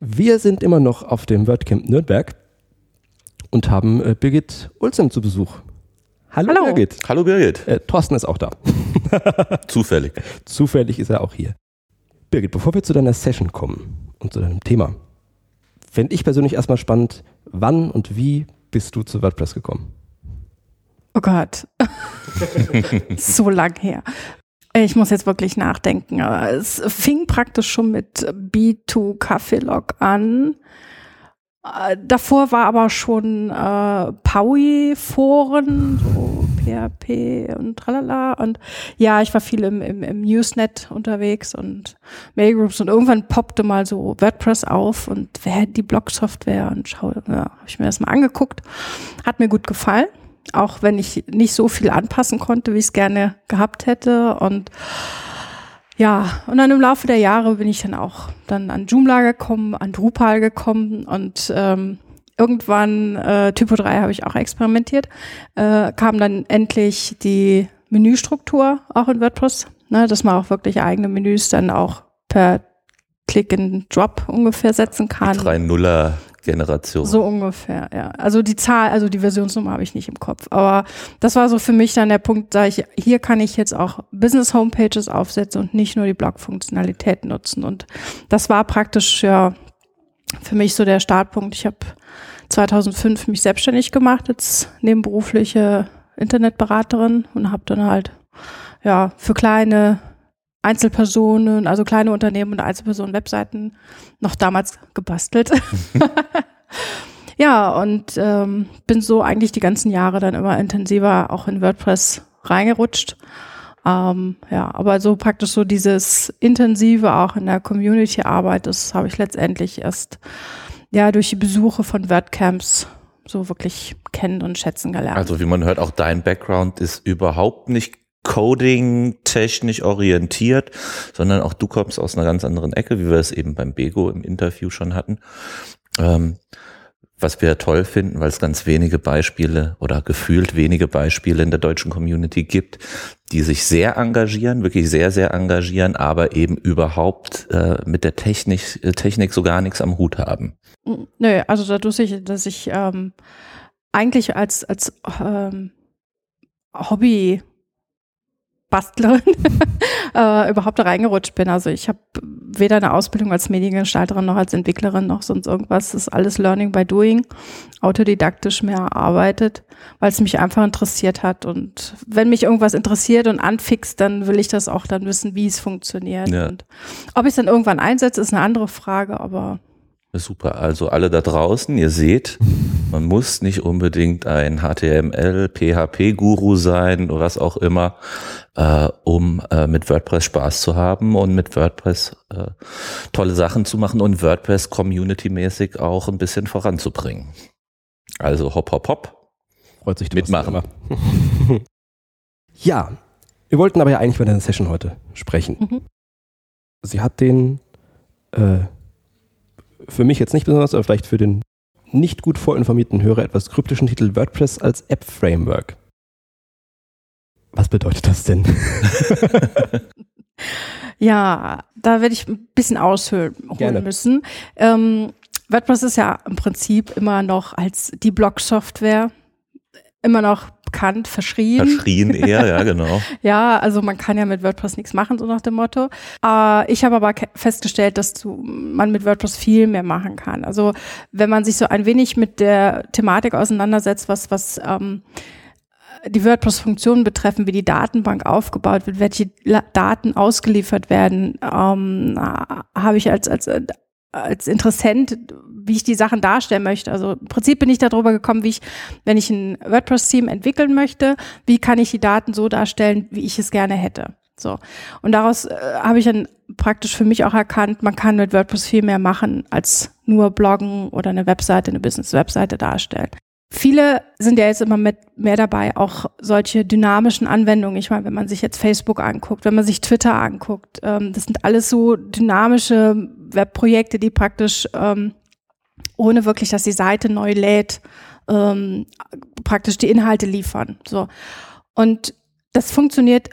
Wir sind immer noch auf dem WordCamp Nürnberg und haben äh, Birgit Ulzem zu Besuch. Hallo, Hallo. Birgit. Hallo Birgit. Äh, Thorsten ist auch da. Zufällig. Zufällig ist er auch hier. Birgit, bevor wir zu deiner Session kommen und zu deinem Thema, fände ich persönlich erstmal spannend, wann und wie bist du zu WordPress gekommen? Oh Gott. so lang her. Ich muss jetzt wirklich nachdenken. Es fing praktisch schon mit B2 Kaffeelog an. Äh, Davor war aber schon äh, Paui-Foren, so PHP und tralala. Und ja, ich war viel im, im, im Newsnet unterwegs und Mailgroups und irgendwann poppte mal so WordPress auf und wer hätte die Blog-Software und schau, ja, habe ich mir das mal angeguckt. Hat mir gut gefallen auch wenn ich nicht so viel anpassen konnte, wie ich es gerne gehabt hätte. Und ja, und dann im Laufe der Jahre bin ich dann auch dann an Joomla gekommen, an Drupal gekommen und ähm, irgendwann, äh, Typo 3 habe ich auch experimentiert, äh, kam dann endlich die Menüstruktur auch in WordPress, ne, dass man auch wirklich eigene Menüs dann auch per Click and Drop ungefähr setzen kann. Drei Nuller Generation. So ungefähr, ja. Also die Zahl, also die Versionsnummer habe ich nicht im Kopf. Aber das war so für mich dann der Punkt, da ich, hier kann ich jetzt auch Business-Homepages aufsetzen und nicht nur die Blog-Funktionalität nutzen. Und das war praktisch ja für mich so der Startpunkt. Ich habe 2005 mich selbstständig gemacht als nebenberufliche Internetberaterin und habe dann halt ja für kleine Einzelpersonen, also kleine Unternehmen und Einzelpersonen Webseiten noch damals gebastelt. ja, und ähm, bin so eigentlich die ganzen Jahre dann immer intensiver auch in WordPress reingerutscht. Ähm, ja, aber so praktisch so dieses intensive auch in der Community-Arbeit, das habe ich letztendlich erst ja durch die Besuche von WordCamps so wirklich kennen und schätzen gelernt. Also wie man hört, auch dein Background ist überhaupt nicht Coding technisch orientiert, sondern auch du kommst aus einer ganz anderen Ecke, wie wir es eben beim Bego im Interview schon hatten. Ähm, was wir toll finden, weil es ganz wenige Beispiele oder gefühlt wenige Beispiele in der deutschen Community gibt, die sich sehr engagieren, wirklich sehr, sehr engagieren, aber eben überhaupt äh, mit der Technik, äh, Technik so gar nichts am Hut haben. Nö, also dadurch, dass ich ähm, eigentlich als, als ähm, Hobby Bastlerin äh, überhaupt reingerutscht bin. Also ich habe weder eine Ausbildung als Mediengestalterin noch als Entwicklerin noch sonst irgendwas. Das ist alles Learning by Doing, autodidaktisch mehr erarbeitet, weil es mich einfach interessiert hat. Und wenn mich irgendwas interessiert und anfixt, dann will ich das auch dann wissen, wie es funktioniert. Ja. Und ob ich es dann irgendwann einsetze, ist eine andere Frage, aber Super, also alle da draußen, ihr seht, man muss nicht unbedingt ein HTML, PHP-Guru sein oder was auch immer, äh, um äh, mit WordPress Spaß zu haben und mit WordPress äh, tolle Sachen zu machen und WordPress community-mäßig auch ein bisschen voranzubringen. Also hopp, hopp, hopp. Freut sich Mitmachen. immer. ja, wir wollten aber ja eigentlich bei der Session heute sprechen. Mhm. Sie hat den äh, für mich jetzt nicht besonders, aber vielleicht für den nicht gut vorinformierten Hörer etwas kryptischen Titel WordPress als App-Framework. Was bedeutet das denn? Ja, da werde ich ein bisschen ausholen Gerne. müssen. Ähm, WordPress ist ja im Prinzip immer noch als die Blog-Software immer noch bekannt, verschrien. Verschrien eher, ja, genau. Ja, also man kann ja mit WordPress nichts machen, so nach dem Motto. Äh, ich habe aber festgestellt, dass du, man mit WordPress viel mehr machen kann. Also wenn man sich so ein wenig mit der Thematik auseinandersetzt, was, was ähm, die WordPress-Funktionen betreffen, wie die Datenbank aufgebaut wird, welche Daten ausgeliefert werden, ähm, äh, habe ich als, als, äh, als Interessent, wie ich die Sachen darstellen möchte. Also im Prinzip bin ich darüber gekommen, wie ich, wenn ich ein WordPress-Theme entwickeln möchte, wie kann ich die Daten so darstellen, wie ich es gerne hätte. So. Und daraus äh, habe ich dann praktisch für mich auch erkannt, man kann mit WordPress viel mehr machen, als nur bloggen oder eine Webseite, eine Business-Webseite darstellen. Viele sind ja jetzt immer mit mehr dabei, auch solche dynamischen Anwendungen. Ich meine, wenn man sich jetzt Facebook anguckt, wenn man sich Twitter anguckt, ähm, das sind alles so dynamische Webprojekte, die praktisch ähm, ohne wirklich, dass die Seite neu lädt, ähm, praktisch die Inhalte liefern. So. Und das funktioniert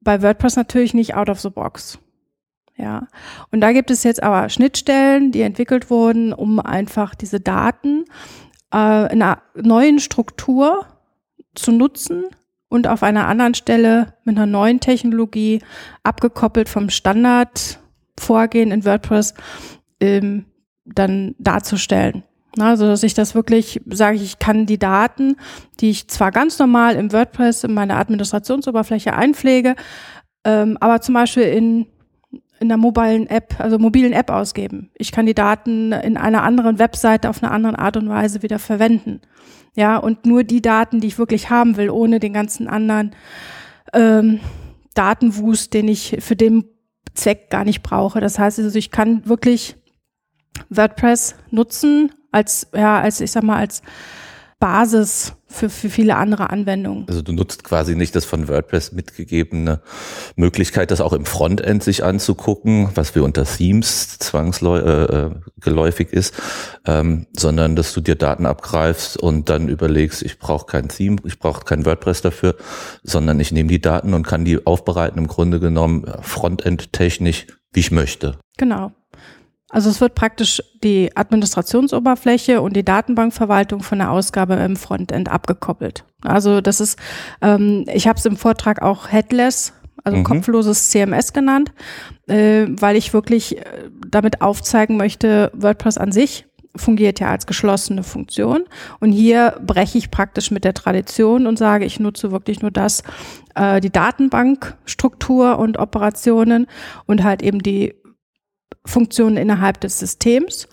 bei WordPress natürlich nicht out of the box. Ja, und da gibt es jetzt aber Schnittstellen, die entwickelt wurden, um einfach diese Daten äh, in einer neuen Struktur zu nutzen und auf einer anderen Stelle mit einer neuen Technologie abgekoppelt vom Standardvorgehen in WordPress ähm, dann darzustellen. Also, dass ich das wirklich sage, ich kann die Daten, die ich zwar ganz normal im WordPress in meiner Administrationsoberfläche einpflege, ähm, aber zum Beispiel in in der mobilen App, also mobilen App ausgeben. Ich kann die Daten in einer anderen Webseite auf eine andere Art und Weise wieder verwenden. Ja, und nur die Daten, die ich wirklich haben will, ohne den ganzen anderen ähm, Datenwust, den ich für den Zweck gar nicht brauche. Das heißt also, ich kann wirklich WordPress nutzen als, ja, als, ich sag mal, als Basis für, für viele andere Anwendungen. Also du nutzt quasi nicht das von WordPress mitgegebene Möglichkeit, das auch im Frontend sich anzugucken, was wir unter Themes zwangsgeläufig äh, ist, ähm, sondern dass du dir Daten abgreifst und dann überlegst, ich brauche kein Theme, ich brauche kein WordPress dafür, sondern ich nehme die Daten und kann die aufbereiten im Grunde genommen Frontend technisch, wie ich möchte. Genau. Also es wird praktisch die Administrationsoberfläche und die Datenbankverwaltung von der Ausgabe im Frontend abgekoppelt. Also das ist, ähm, ich habe es im Vortrag auch Headless, also mhm. kopfloses CMS genannt, äh, weil ich wirklich äh, damit aufzeigen möchte, WordPress an sich fungiert ja als geschlossene Funktion. Und hier breche ich praktisch mit der Tradition und sage, ich nutze wirklich nur das, äh, die Datenbankstruktur und Operationen und halt eben die Funktionen innerhalb des Systems,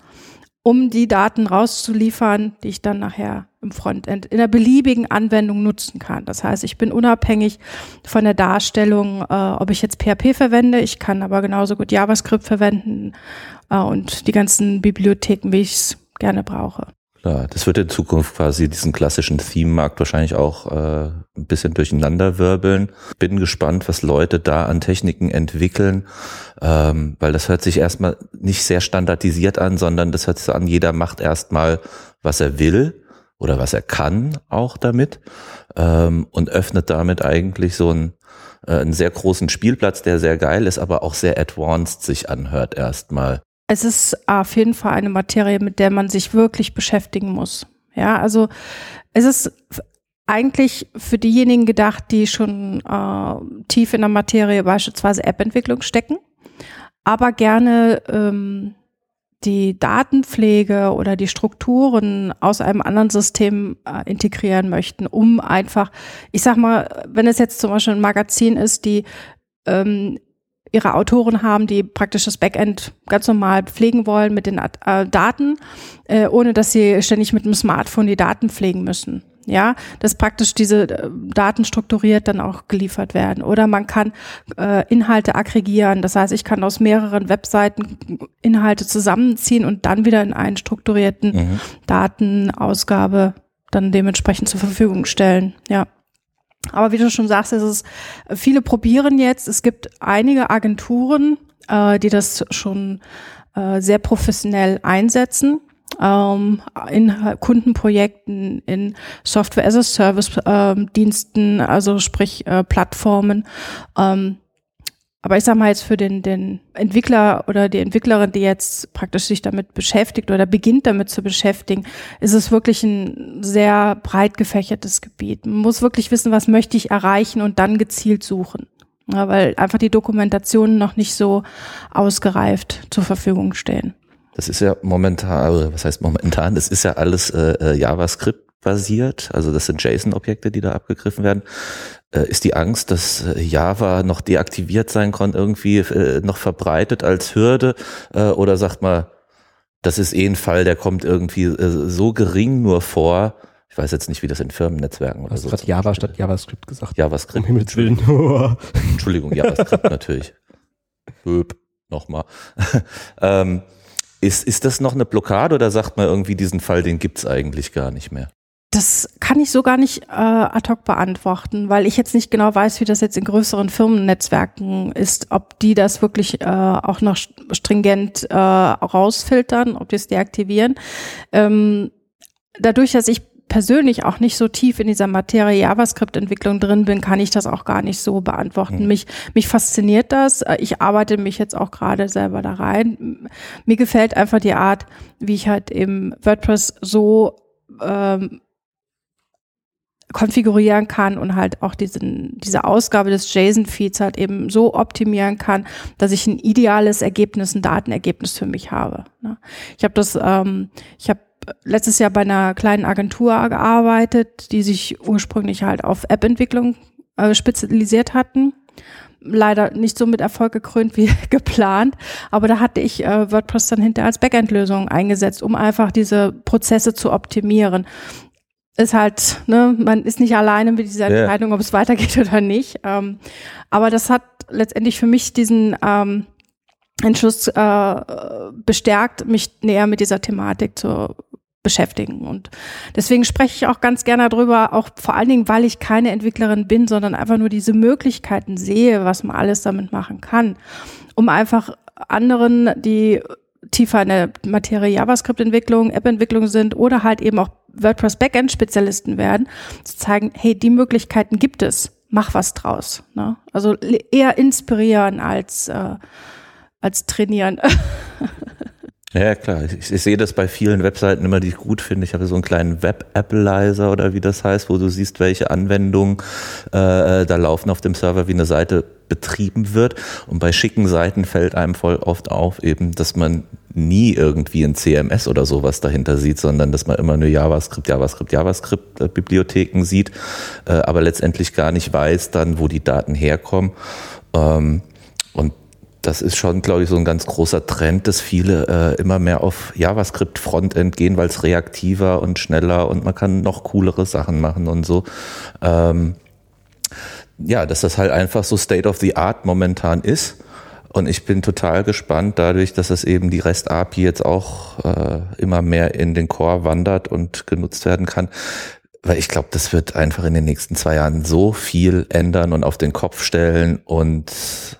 um die Daten rauszuliefern, die ich dann nachher im Frontend in der beliebigen Anwendung nutzen kann. Das heißt, ich bin unabhängig von der Darstellung, äh, ob ich jetzt PHP verwende. Ich kann aber genauso gut JavaScript verwenden äh, und die ganzen Bibliotheken, wie ich es gerne brauche. Klar, das wird in Zukunft quasi diesen klassischen Theme-Markt wahrscheinlich auch äh, ein bisschen durcheinander wirbeln. Bin gespannt, was Leute da an Techniken entwickeln, ähm, weil das hört sich erstmal nicht sehr standardisiert an, sondern das hört sich an, jeder macht erstmal, was er will oder was er kann auch damit ähm, und öffnet damit eigentlich so einen, äh, einen sehr großen Spielplatz, der sehr geil ist, aber auch sehr advanced sich anhört erstmal es ist auf jeden Fall eine Materie, mit der man sich wirklich beschäftigen muss. Ja, also es ist eigentlich für diejenigen gedacht, die schon äh, tief in der Materie beispielsweise App-Entwicklung stecken, aber gerne ähm, die Datenpflege oder die Strukturen aus einem anderen System äh, integrieren möchten, um einfach, ich sag mal, wenn es jetzt zum Beispiel ein Magazin ist, die ähm, ihre Autoren haben, die praktisch das Backend ganz normal pflegen wollen mit den äh, Daten, äh, ohne dass sie ständig mit dem Smartphone die Daten pflegen müssen. Ja, dass praktisch diese äh, Daten strukturiert dann auch geliefert werden. Oder man kann äh, Inhalte aggregieren. Das heißt, ich kann aus mehreren Webseiten Inhalte zusammenziehen und dann wieder in einen strukturierten mhm. Datenausgabe dann dementsprechend zur Verfügung stellen. Ja. Aber wie du schon sagst, es ist, viele probieren jetzt. Es gibt einige Agenturen, äh, die das schon äh, sehr professionell einsetzen. Ähm, in Kundenprojekten, in Software as a Service ähm, Diensten, also sprich äh, Plattformen. Ähm, aber ich sage mal jetzt für den, den Entwickler oder die Entwicklerin, die jetzt praktisch sich damit beschäftigt oder beginnt damit zu beschäftigen, ist es wirklich ein sehr breit gefächertes Gebiet. Man muss wirklich wissen, was möchte ich erreichen und dann gezielt suchen. Ja, weil einfach die Dokumentationen noch nicht so ausgereift zur Verfügung stehen. Das ist ja momentan, also was heißt momentan, das ist ja alles äh, äh JavaScript basiert, also das sind JSON-Objekte, die da abgegriffen werden. Äh, ist die Angst, dass äh, Java noch deaktiviert sein kann, irgendwie äh, noch verbreitet als Hürde? Oder sagt man, das ist eh ein Fall, der kommt irgendwie so gering nur vor. Ich weiß jetzt nicht, wie das in Firmennetzwerken oder so. Du hast Java statt JavaScript gesagt. JavaScript. Um Himmels Willen. Entschuldigung, JavaScript natürlich. Böb, nochmal. ähm, ist, ist das noch eine Blockade oder sagt man irgendwie, diesen Fall, den gibt's eigentlich gar nicht mehr? Das kann ich so gar nicht äh, ad hoc beantworten, weil ich jetzt nicht genau weiß, wie das jetzt in größeren Firmennetzwerken ist, ob die das wirklich äh, auch noch stringent äh, rausfiltern, ob die es deaktivieren. Ähm, dadurch, dass ich persönlich auch nicht so tief in dieser Materie JavaScript-Entwicklung drin bin, kann ich das auch gar nicht so beantworten. Mhm. Mich, mich fasziniert das. Ich arbeite mich jetzt auch gerade selber da rein. Mir gefällt einfach die Art, wie ich halt eben WordPress so ähm, konfigurieren kann und halt auch diesen, diese Ausgabe des JSON-Feeds halt eben so optimieren kann, dass ich ein ideales Ergebnis, ein Datenergebnis für mich habe. Ne? Ich habe das, ähm, ich habe letztes Jahr bei einer kleinen Agentur gearbeitet, die sich ursprünglich halt auf App-Entwicklung äh, spezialisiert hatten. Leider nicht so mit Erfolg gekrönt wie geplant, aber da hatte ich äh, WordPress dann hinter als Backend-Lösung eingesetzt, um einfach diese Prozesse zu optimieren ist halt, ne, man ist nicht alleine mit dieser Entscheidung, ja. ob es weitergeht oder nicht. Ähm, aber das hat letztendlich für mich diesen ähm, Entschluss äh, bestärkt, mich näher mit dieser Thematik zu beschäftigen. Und deswegen spreche ich auch ganz gerne darüber, auch vor allen Dingen, weil ich keine Entwicklerin bin, sondern einfach nur diese Möglichkeiten sehe, was man alles damit machen kann, um einfach anderen, die tiefer in der Materie JavaScript-Entwicklung, App-Entwicklung sind oder halt eben auch WordPress Backend-Spezialisten werden, zu zeigen, hey, die Möglichkeiten gibt es, mach was draus. Ne? Also eher inspirieren als, äh, als trainieren. Ja, klar. Ich, ich, sehe das bei vielen Webseiten immer, die ich gut finde. Ich habe so einen kleinen Web-Appleizer oder wie das heißt, wo du siehst, welche Anwendungen äh, da laufen auf dem Server, wie eine Seite betrieben wird. Und bei schicken Seiten fällt einem voll oft auf, eben, dass man nie irgendwie ein CMS oder sowas dahinter sieht, sondern dass man immer nur JavaScript, JavaScript, JavaScript-Bibliotheken sieht, äh, aber letztendlich gar nicht weiß dann, wo die Daten herkommen. Ähm, und das ist schon, glaube ich, so ein ganz großer Trend, dass viele äh, immer mehr auf JavaScript Frontend gehen, weil es reaktiver und schneller und man kann noch coolere Sachen machen und so. Ähm, ja, dass das halt einfach so State of the Art momentan ist. Und ich bin total gespannt dadurch, dass es eben die REST API jetzt auch äh, immer mehr in den Core wandert und genutzt werden kann, weil ich glaube, das wird einfach in den nächsten zwei Jahren so viel ändern und auf den Kopf stellen und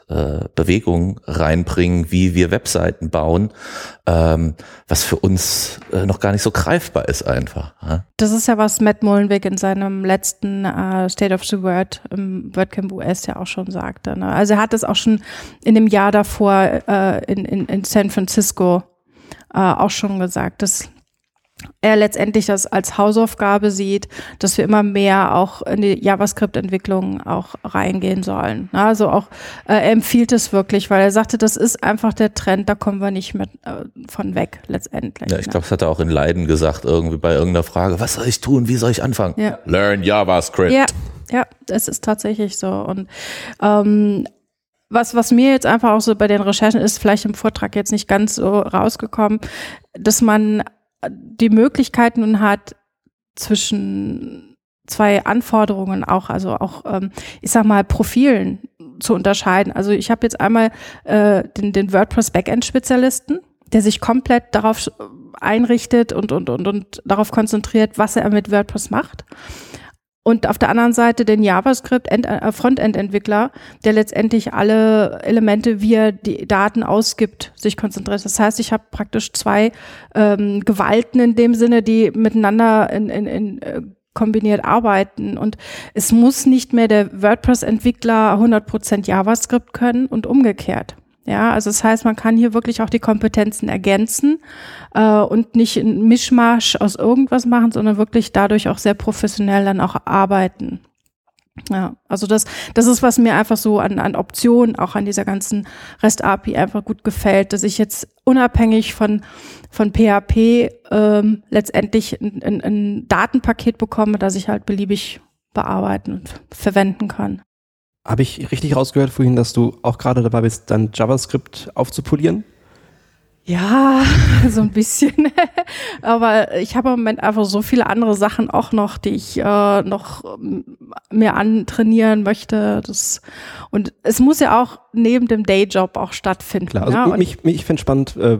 äh, Bewegung reinbringen, wie wir Webseiten bauen, ähm, was für uns äh, noch gar nicht so greifbar ist einfach. Ja? Das ist ja, was Matt Mullenweg in seinem letzten äh, State of the Word im WordCamp US ja auch schon sagte. Ne? Also er hat es auch schon in dem Jahr davor äh, in, in, in San Francisco äh, auch schon gesagt, dass er letztendlich das als Hausaufgabe sieht, dass wir immer mehr auch in die JavaScript-Entwicklung auch reingehen sollen. Also auch äh, er empfiehlt es wirklich, weil er sagte, das ist einfach der Trend, da kommen wir nicht mit äh, von weg letztendlich. Ja, ich glaube, das hat er auch in Leiden gesagt, irgendwie bei irgendeiner Frage, was soll ich tun, wie soll ich anfangen? Ja. Learn JavaScript. Ja, ja, es ist tatsächlich so. Und ähm, was, was mir jetzt einfach auch so bei den Recherchen ist, vielleicht im Vortrag jetzt nicht ganz so rausgekommen, dass man die Möglichkeit nun hat, zwischen zwei Anforderungen auch, also auch, ähm, ich sag mal, Profilen zu unterscheiden. Also ich habe jetzt einmal äh, den, den WordPress Backend-Spezialisten, der sich komplett darauf einrichtet und, und, und, und darauf konzentriert, was er mit WordPress macht und auf der anderen Seite den JavaScript äh, Frontend-Entwickler, der letztendlich alle Elemente, wie er die Daten ausgibt, sich konzentriert. Das heißt, ich habe praktisch zwei ähm, Gewalten in dem Sinne, die miteinander in, in, in äh, kombiniert arbeiten. Und es muss nicht mehr der WordPress-Entwickler 100% JavaScript können und umgekehrt. Ja, also das heißt, man kann hier wirklich auch die Kompetenzen ergänzen äh, und nicht ein Mischmasch aus irgendwas machen, sondern wirklich dadurch auch sehr professionell dann auch arbeiten. Ja, also das, das ist, was mir einfach so an, an Optionen, auch an dieser ganzen REST-API einfach gut gefällt, dass ich jetzt unabhängig von, von PHP ähm, letztendlich ein, ein, ein Datenpaket bekomme, das ich halt beliebig bearbeiten und verwenden kann. Habe ich richtig rausgehört vorhin, dass du auch gerade dabei bist, dann JavaScript aufzupolieren? Ja, so ein bisschen. Aber ich habe im Moment einfach so viele andere Sachen auch noch, die ich äh, noch mehr antrainieren möchte. Das, und es muss ja auch neben dem Dayjob auch stattfinden. Klar, also ja? mich, mich, ich finde spannend, äh,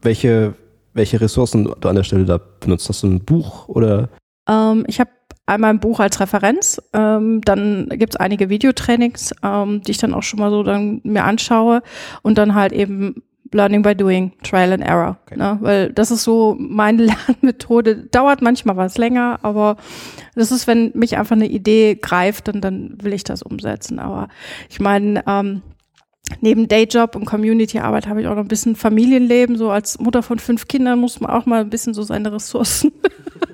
welche, welche Ressourcen du an der Stelle da benutzt. Hast du ein Buch oder? Ähm, ich habe einmal ein Buch als Referenz, ähm, dann gibt es einige Videotrainings, ähm, die ich dann auch schon mal so dann mir anschaue und dann halt eben Learning by Doing, Trial and Error. Okay. Ne? Weil das ist so meine Lernmethode. Dauert manchmal was länger, aber das ist, wenn mich einfach eine Idee greift, dann, dann will ich das umsetzen. Aber ich meine, ähm, neben Dayjob und Community-Arbeit habe ich auch noch ein bisschen Familienleben. So als Mutter von fünf Kindern muss man auch mal ein bisschen so seine Ressourcen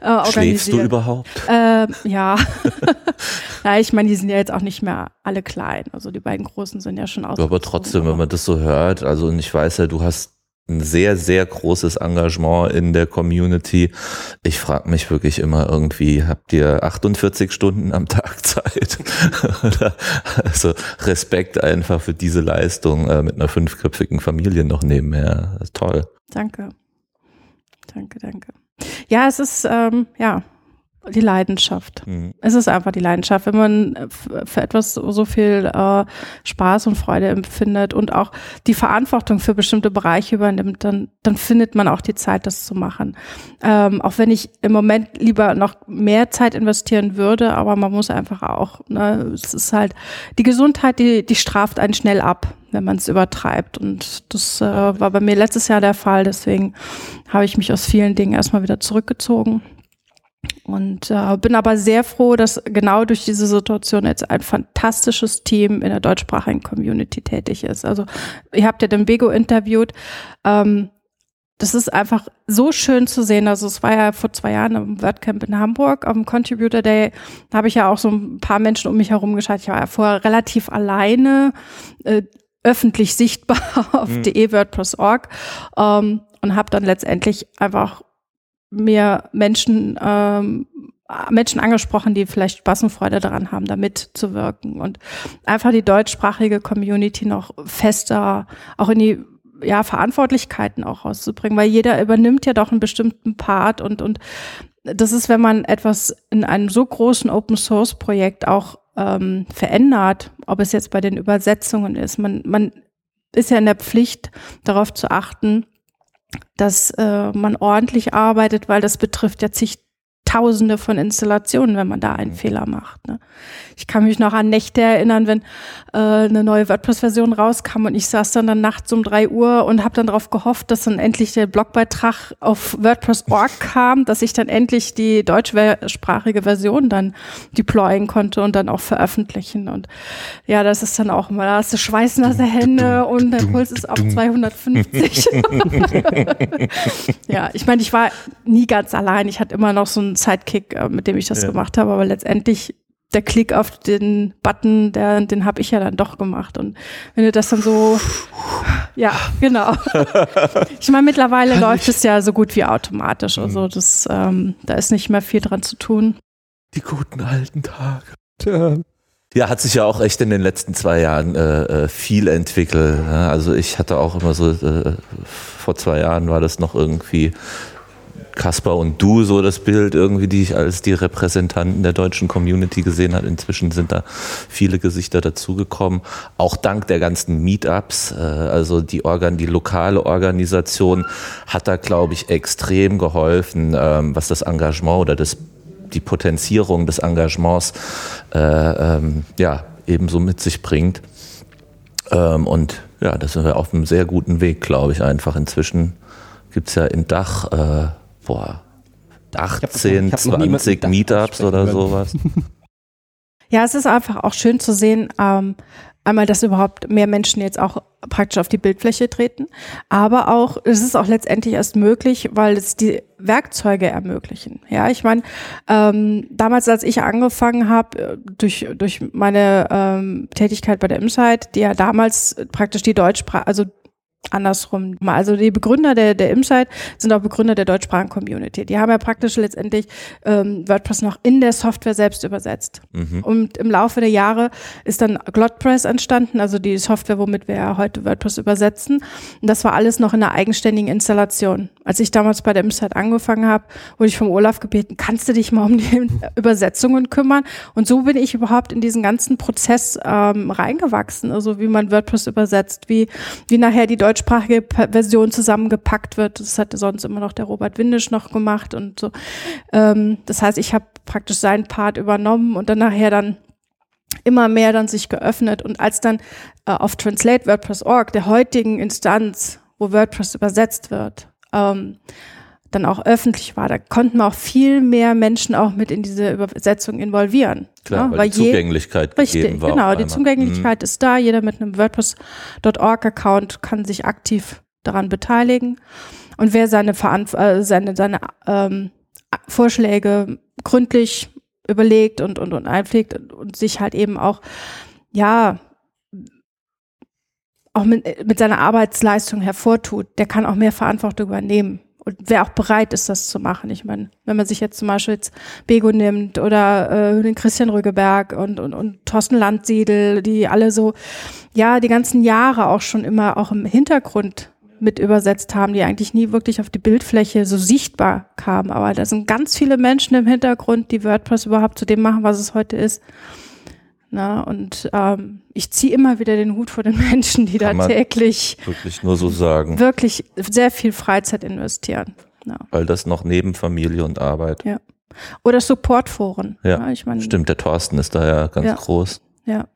äh, Schläfst du überhaupt? Äh, ja. ja, ich meine, die sind ja jetzt auch nicht mehr alle klein. Also die beiden Großen sind ja schon aus. Aber trotzdem, wenn man das so hört, also und ich weiß ja, du hast ein sehr, sehr großes Engagement in der Community. Ich frage mich wirklich immer irgendwie, habt ihr 48 Stunden am Tag Zeit? also Respekt einfach für diese Leistung äh, mit einer fünfköpfigen Familie noch nebenher. Toll. Danke. Danke, danke. Ja, es ist, ähm, ja, die Leidenschaft. Mhm. Es ist einfach die Leidenschaft. Wenn man für etwas so viel äh, Spaß und Freude empfindet und auch die Verantwortung für bestimmte Bereiche übernimmt, dann, dann findet man auch die Zeit, das zu machen. Ähm, auch wenn ich im Moment lieber noch mehr Zeit investieren würde, aber man muss einfach auch, ne, es ist halt, die Gesundheit, die, die straft einen schnell ab wenn man es übertreibt. Und das äh, war bei mir letztes Jahr der Fall. Deswegen habe ich mich aus vielen Dingen erstmal wieder zurückgezogen. Und äh, bin aber sehr froh, dass genau durch diese Situation jetzt ein fantastisches Team in der deutschsprachigen Community tätig ist. Also ihr habt ja den Bego interviewt. Ähm, das ist einfach so schön zu sehen. Also es war ja vor zwei Jahren im WordCamp in Hamburg, am Contributor Day, da habe ich ja auch so ein paar Menschen um mich herum geschaut. Ich war ja vorher relativ alleine. Äh, öffentlich sichtbar auf mhm. de.wordpress.org ähm, und habe dann letztendlich einfach mehr Menschen ähm, Menschen angesprochen, die vielleicht Spaß und Freude daran haben, da mitzuwirken und einfach die deutschsprachige Community noch fester auch in die ja, Verantwortlichkeiten auch rauszubringen, weil jeder übernimmt ja doch einen bestimmten Part und, und das ist, wenn man etwas in einem so großen Open Source Projekt auch ähm, verändert, ob es jetzt bei den Übersetzungen ist. Man, man ist ja in der Pflicht, darauf zu achten, dass äh, man ordentlich arbeitet, weil das betrifft ja zig Tausende von Installationen, wenn man da einen mhm. Fehler macht. Ne? Ich kann mich noch an Nächte erinnern, wenn äh, eine neue WordPress-Version rauskam und ich saß dann, dann nachts um drei Uhr und habe dann darauf gehofft, dass dann endlich der Blogbeitrag auf WordPress.org kam, dass ich dann endlich die deutschsprachige Version dann deployen konnte und dann auch veröffentlichen. Und ja, das ist dann auch mal, da hast du schweißnasse Hände und der Puls ist auf 250. ja, ich meine, ich war nie ganz allein. Ich hatte immer noch so ein Sidekick, äh, mit dem ich das ja. gemacht habe, aber letztendlich der Klick auf den Button, der, den habe ich ja dann doch gemacht. Und wenn du das dann so, ja, genau. Ich meine, mittlerweile Kann läuft ich. es ja so gut wie automatisch. Also mhm. das, ähm, da ist nicht mehr viel dran zu tun. Die guten alten Tage. Tja. Ja, hat sich ja auch echt in den letzten zwei Jahren äh, äh viel entwickelt. Also ich hatte auch immer so, äh, vor zwei Jahren war das noch irgendwie Kaspar und du so das Bild irgendwie, die ich als die Repräsentanten der deutschen Community gesehen habe. Inzwischen sind da viele Gesichter dazugekommen. Auch dank der ganzen Meetups, äh, also die Organ, die lokale Organisation hat da, glaube ich, extrem geholfen, ähm, was das Engagement oder das, die Potenzierung des Engagements äh, ähm, ja, ebenso mit sich bringt. Ähm, und ja, da sind wir auf einem sehr guten Weg, glaube ich, einfach. Inzwischen gibt es ja in Dach äh, boah, 18, hab, 20 Meetups oder sowas. Ja, es ist einfach auch schön zu sehen, ähm, einmal, dass überhaupt mehr Menschen jetzt auch praktisch auf die Bildfläche treten, aber auch, es ist auch letztendlich erst möglich, weil es die Werkzeuge ermöglichen. Ja, ich meine, ähm, damals, als ich angefangen habe, äh, durch, durch meine ähm, Tätigkeit bei der Insight, die ja damals praktisch die Deutschsprache, also andersrum. Also die Begründer der, der Imsite sind auch Begründer der deutschsprachigen Community. Die haben ja praktisch letztendlich ähm, WordPress noch in der Software selbst übersetzt. Mhm. Und im Laufe der Jahre ist dann GlotPress entstanden, also die Software, womit wir ja heute WordPress übersetzen. Und das war alles noch in einer eigenständigen Installation. Als ich damals bei der Imsite angefangen habe, wurde ich vom Olaf gebeten, kannst du dich mal um die Übersetzungen kümmern? Und so bin ich überhaupt in diesen ganzen Prozess ähm, reingewachsen, also wie man WordPress übersetzt, wie, wie nachher die deutsche deutschsprachige Version zusammengepackt wird. Das hatte sonst immer noch der Robert Windisch noch gemacht und so. Ähm, das heißt, ich habe praktisch seinen Part übernommen und dann nachher dann immer mehr dann sich geöffnet und als dann äh, auf Translate WordPress.org, der heutigen Instanz, wo WordPress übersetzt wird, ähm, dann auch öffentlich war, da konnten auch viel mehr Menschen auch mit in diese Übersetzung involvieren. Klar, ja, weil, weil die Zugänglichkeit richtig, gegeben war. Genau, die Zugänglichkeit mhm. ist da. Jeder mit einem WordPress.org-Account kann sich aktiv daran beteiligen. Und wer seine, Veranf äh, seine, seine ähm, Vorschläge gründlich überlegt und, und, und einpflegt und, und sich halt eben auch, ja, auch mit, mit seiner Arbeitsleistung hervortut, der kann auch mehr Verantwortung übernehmen. Und wer auch bereit ist, das zu machen. Ich meine, wenn man sich jetzt zum Beispiel jetzt Bego nimmt oder äh, den Christian Rügeberg und, und, und Thorsten Landsiedel, die alle so, ja, die ganzen Jahre auch schon immer auch im Hintergrund mit übersetzt haben, die eigentlich nie wirklich auf die Bildfläche so sichtbar kamen. Aber da sind ganz viele Menschen im Hintergrund, die WordPress überhaupt zu dem machen, was es heute ist. Na, und ähm, ich ziehe immer wieder den Hut vor den Menschen, die Kann da täglich wirklich nur so sagen. Wirklich sehr viel Freizeit investieren. Ja. Weil das noch neben Familie und Arbeit. Ja. Oder Supportforen. Ja, ja ich mein, stimmt, der Thorsten ist da ja ganz ja. groß. Ja.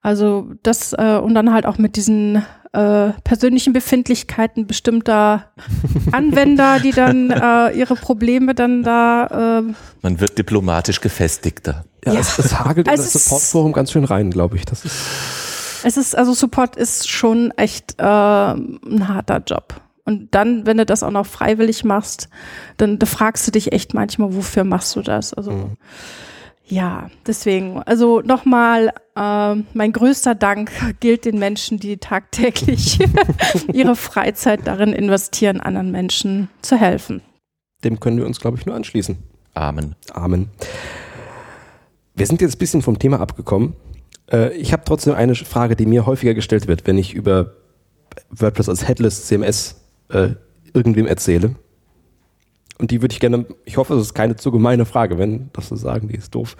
Also das äh, und dann halt auch mit diesen äh, persönlichen Befindlichkeiten bestimmter Anwender, die dann äh, ihre Probleme dann da. Äh, Man wird diplomatisch gefestigter. Ja, ja. Es, es, hagelt in das Supportforum ganz schön rein, glaube ich. Das ist. Es ist also Support ist schon echt äh, ein harter Job. Und dann, wenn du das auch noch freiwillig machst, dann da fragst du dich echt manchmal, wofür machst du das? Also mhm. Ja, deswegen, also nochmal, äh, mein größter Dank gilt den Menschen, die tagtäglich ihre Freizeit darin investieren, anderen Menschen zu helfen. Dem können wir uns, glaube ich, nur anschließen. Amen. Amen. Wir sind jetzt ein bisschen vom Thema abgekommen. Äh, ich habe trotzdem eine Frage, die mir häufiger gestellt wird, wenn ich über WordPress als Headless CMS äh, irgendwem erzähle. Und die würde ich gerne, ich hoffe, es ist keine zu gemeine Frage, wenn das so sagen, die ist doof.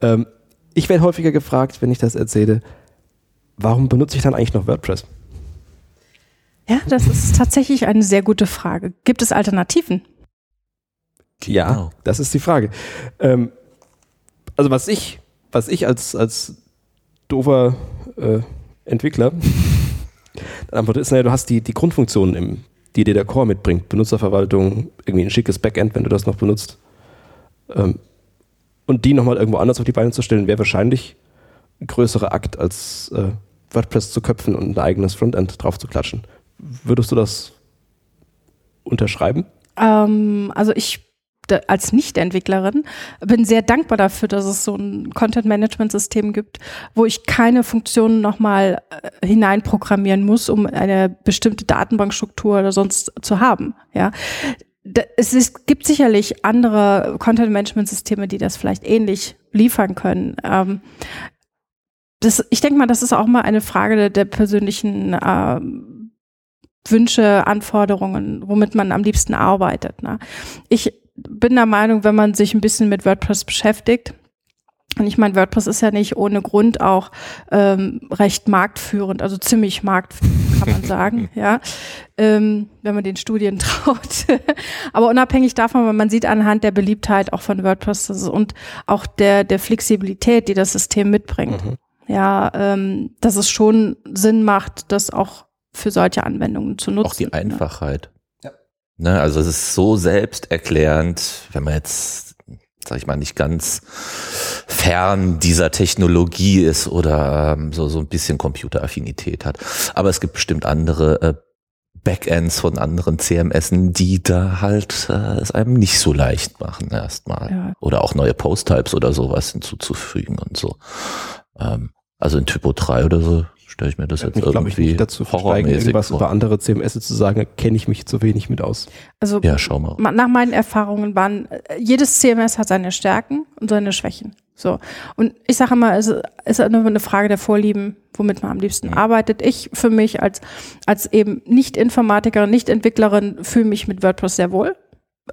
Ähm, ich werde häufiger gefragt, wenn ich das erzähle, warum benutze ich dann eigentlich noch WordPress? Ja, das ist tatsächlich eine sehr gute Frage. Gibt es Alternativen? Ja, genau. das ist die Frage. Ähm, also was ich, was ich als, als doofer äh, Entwickler dann antworte ist, naja, du hast die, die Grundfunktionen im die dir der Core mitbringt. Benutzerverwaltung, irgendwie ein schickes Backend, wenn du das noch benutzt. Ähm, und die nochmal irgendwo anders auf die Beine zu stellen, wäre wahrscheinlich ein größerer Akt, als äh, WordPress zu köpfen und ein eigenes Frontend drauf zu klatschen. Würdest du das unterschreiben? Ähm, also ich als Nicht-Entwicklerin bin sehr dankbar dafür, dass es so ein Content-Management-System gibt, wo ich keine Funktionen nochmal äh, hineinprogrammieren muss, um eine bestimmte Datenbankstruktur oder sonst zu haben. Ja. Es ist, gibt sicherlich andere Content-Management-Systeme, die das vielleicht ähnlich liefern können. Ähm, das, ich denke mal, das ist auch mal eine Frage der, der persönlichen äh, Wünsche, Anforderungen, womit man am liebsten arbeitet. Ne? Ich bin der Meinung, wenn man sich ein bisschen mit WordPress beschäftigt, und ich meine, WordPress ist ja nicht ohne Grund auch ähm, recht marktführend, also ziemlich marktführend, kann man sagen, ja, ähm, wenn man den Studien traut. Aber unabhängig davon, man sieht anhand der Beliebtheit auch von WordPress und auch der, der Flexibilität, die das System mitbringt, mhm. ja, ähm, dass es schon Sinn macht, das auch für solche Anwendungen zu nutzen. Auch die Einfachheit. Ne, also es ist so selbsterklärend, wenn man jetzt, sag ich mal, nicht ganz fern dieser Technologie ist oder ähm, so, so ein bisschen Computeraffinität hat. Aber es gibt bestimmt andere äh, Backends von anderen CMSen, die da halt äh, es einem nicht so leicht machen erstmal. Ja. Oder auch neue Post-Types oder sowas hinzuzufügen und so. Ähm, also in Typo 3 oder so stelle ich mir das jetzt ich, irgendwie ich nicht dazu horrormäßig irgendwas vor. über andere CMS zu sagen, kenne ich mich zu wenig mit aus. Also ja, schau mal. nach meinen Erfahrungen waren, äh, jedes CMS hat seine Stärken und seine Schwächen. So. Und ich sage immer, es ist nur eine Frage der Vorlieben, womit man am liebsten mhm. arbeitet. Ich für mich als, als eben Nicht-Informatikerin, Nicht-Entwicklerin fühle mich mit WordPress sehr wohl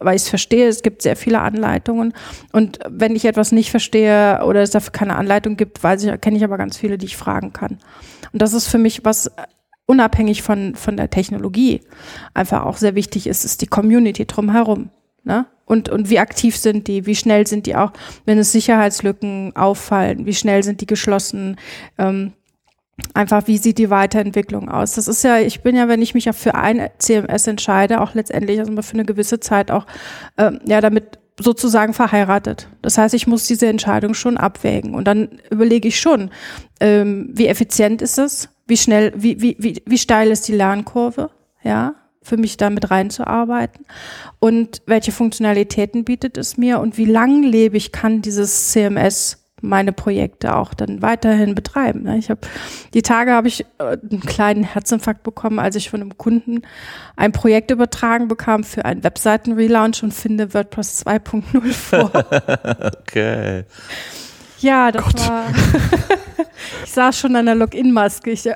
weil ich es verstehe, es gibt sehr viele Anleitungen. Und wenn ich etwas nicht verstehe oder es dafür keine Anleitung gibt, weiß ich, kenne ich aber ganz viele, die ich fragen kann. Und das ist für mich was unabhängig von, von der Technologie einfach auch sehr wichtig ist, ist die Community drumherum. Ne? Und, und wie aktiv sind die? Wie schnell sind die auch, wenn es Sicherheitslücken auffallen? Wie schnell sind die geschlossen? Ähm, einfach, wie sieht die Weiterentwicklung aus? Das ist ja, ich bin ja, wenn ich mich ja für ein CMS entscheide, auch letztendlich also für eine gewisse Zeit auch ähm, ja damit sozusagen verheiratet. Das heißt, ich muss diese Entscheidung schon abwägen und dann überlege ich schon, ähm, wie effizient ist es, wie schnell, wie, wie, wie, wie steil ist die Lernkurve, ja, für mich damit reinzuarbeiten und welche Funktionalitäten bietet es mir und wie langlebig kann dieses CMS meine Projekte auch dann weiterhin betreiben. Ne? Ich habe die Tage habe ich äh, einen kleinen Herzinfarkt bekommen, als ich von einem Kunden ein Projekt übertragen bekam für einen Webseiten-Relaunch und finde WordPress 2.0 vor. okay. Ja, das Gott. war. ich saß schon an der Login-Maske. Ich,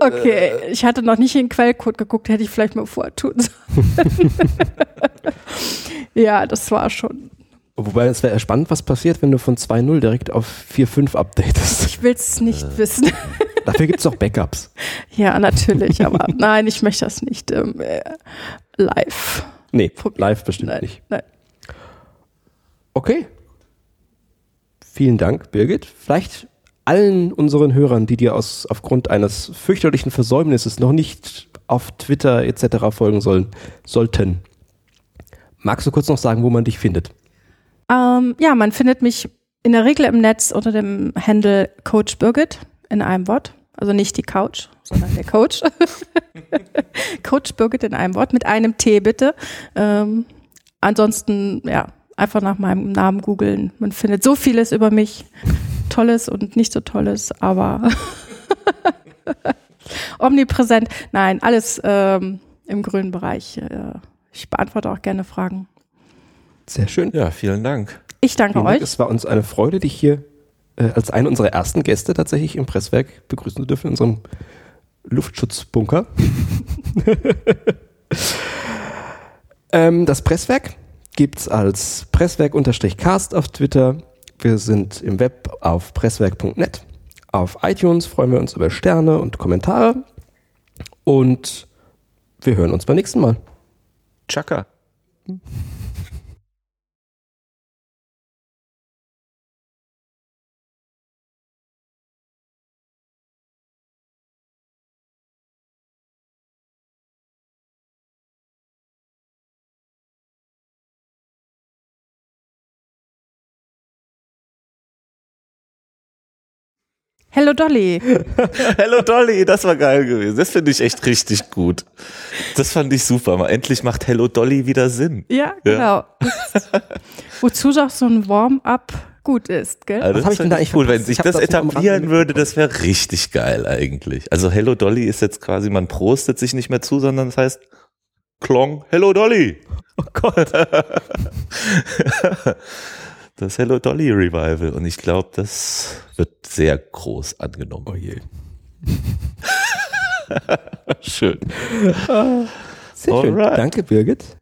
okay, ich hatte noch nicht in den Quellcode geguckt, hätte ich vielleicht mal vorher tun sollen. ja, das war schon Wobei es wäre spannend, was passiert, wenn du von 2.0 direkt auf 4.5 updatest. Ich will es nicht äh. wissen. Dafür gibt es auch Backups. Ja, natürlich, aber nein, ich möchte das nicht ähm, äh, live. Nee, live bestimmt nein, nicht. Nein. Okay. Vielen Dank, Birgit. Vielleicht allen unseren Hörern, die dir aus, aufgrund eines fürchterlichen Versäumnisses noch nicht auf Twitter etc. folgen sollen, sollten. Magst du kurz noch sagen, wo man dich findet? Ähm, ja, man findet mich in der Regel im Netz unter dem Handle Coach Birgit in einem Wort. Also nicht die Couch, sondern der Coach. Coach Birgit in einem Wort, mit einem T bitte. Ähm, ansonsten, ja, einfach nach meinem Namen googeln. Man findet so vieles über mich. Tolles und nicht so Tolles, aber omnipräsent. Nein, alles ähm, im grünen Bereich. Äh, ich beantworte auch gerne Fragen. Sehr schön. Ja, vielen Dank. Ich danke vielen euch. Dank. Es war uns eine Freude, dich hier äh, als eine unserer ersten Gäste tatsächlich im Presswerk begrüßen zu dürfen, in unserem Luftschutzbunker. ähm, das Presswerk gibt es als Presswerk-Cast auf Twitter. Wir sind im Web auf presswerk.net. Auf iTunes freuen wir uns über Sterne und Kommentare. Und wir hören uns beim nächsten Mal. Chaka. Hello Dolly. Hello Dolly, das war geil gewesen. Das finde ich echt richtig gut. Das fand ich super. Mal endlich macht Hello Dolly wieder Sinn. Ja, genau. Ja. Wozu doch so ein Warm-up gut ist, gell? Also das habe ich denn da eigentlich cool, wenn sich das, das etablieren würde, das wäre richtig geil eigentlich. Also Hello Dolly ist jetzt quasi, man prostet sich nicht mehr zu, sondern das heißt Klong, Hello Dolly. Oh Gott. das Hello Dolly Revival. Und ich glaube, das wird sehr groß angenommen. Oh je. schön. Sehr schön. Danke, Birgit.